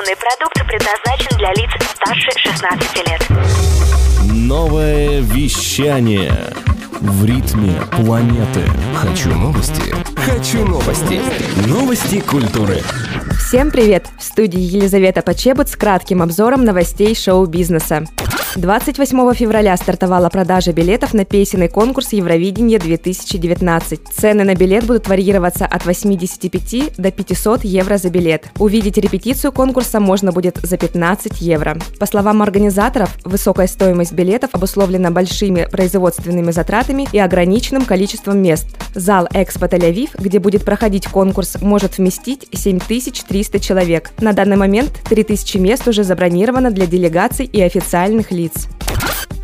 Информационный продукт предназначен для лиц старше 16 лет. Новое вещание в ритме планеты. Хочу новости. Хочу новости. Новости культуры. Всем привет! В студии Елизавета Почебут с кратким обзором новостей шоу-бизнеса. 28 февраля стартовала продажа билетов на песенный конкурс Евровидение 2019. Цены на билет будут варьироваться от 85 до 500 евро за билет. Увидеть репетицию конкурса можно будет за 15 евро. По словам организаторов, высокая стоимость билетов обусловлена большими производственными затратами и ограниченным количеством мест. Зал Экспо Тель-Авив, где будет проходить конкурс, может вместить 7300 человек. На данный момент 3000 мест уже забронировано для делегаций и официальных лиц лиц.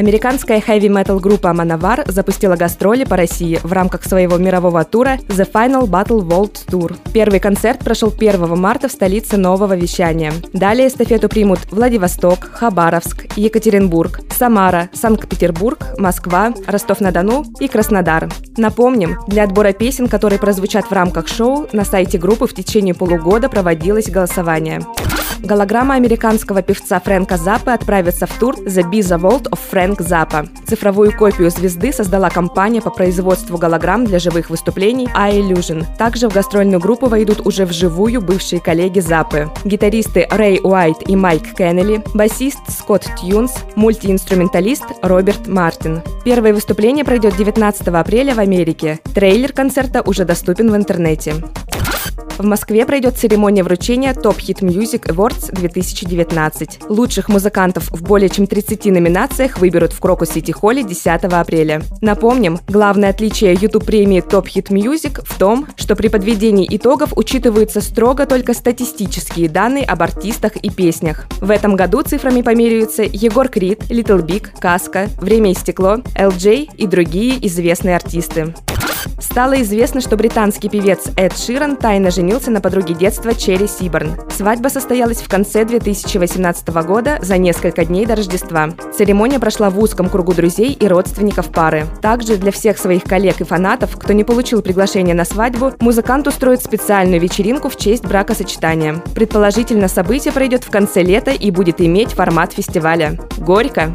Американская хэви-метал группа Manowar запустила гастроли по России в рамках своего мирового тура The Final Battle World Tour. Первый концерт прошел 1 марта в столице нового вещания. Далее эстафету примут Владивосток, Хабаровск, Екатеринбург, Самара, Санкт-Петербург, Москва, Ростов-на-Дону и Краснодар. Напомним, для отбора песен, которые прозвучат в рамках шоу, на сайте группы в течение полугода проводилось голосование. Голограмма американского певца Фрэнка Заппы отправится в тур The Biza Vault of Frank Zappa. Цифровую копию звезды создала компания по производству голограмм для живых выступлений iIllusion. Также в гастрольную группу войдут уже вживую бывшие коллеги Заппы. Гитаристы Рэй Уайт и Майк Кеннелли, басист Скотт Тюнс, мультиинструменталист Роберт Мартин. Первое выступление пройдет 19 апреля в Америке. Трейлер концерта уже доступен в интернете. В Москве пройдет церемония вручения Top Hit Music Awards 2019. Лучших музыкантов в более чем 30 номинациях выберут в Крокус Сити Холле 10 апреля. Напомним, главное отличие YouTube премии Top Hit Music в том, что при подведении итогов учитываются строго только статистические данные об артистах и песнях. В этом году цифрами померяются Егор Крид, Little Big, Каска, Время и стекло, LJ и другие известные артисты. Стало известно, что британский певец Эд Ширан тайно женился на подруге детства Черри Сиборн. Свадьба состоялась в конце 2018 года за несколько дней до Рождества. Церемония прошла в узком кругу друзей и родственников пары. Также для всех своих коллег и фанатов, кто не получил приглашение на свадьбу, музыкант устроит специальную вечеринку в честь бракосочетания. Предположительно, событие пройдет в конце лета и будет иметь формат фестиваля. Горько!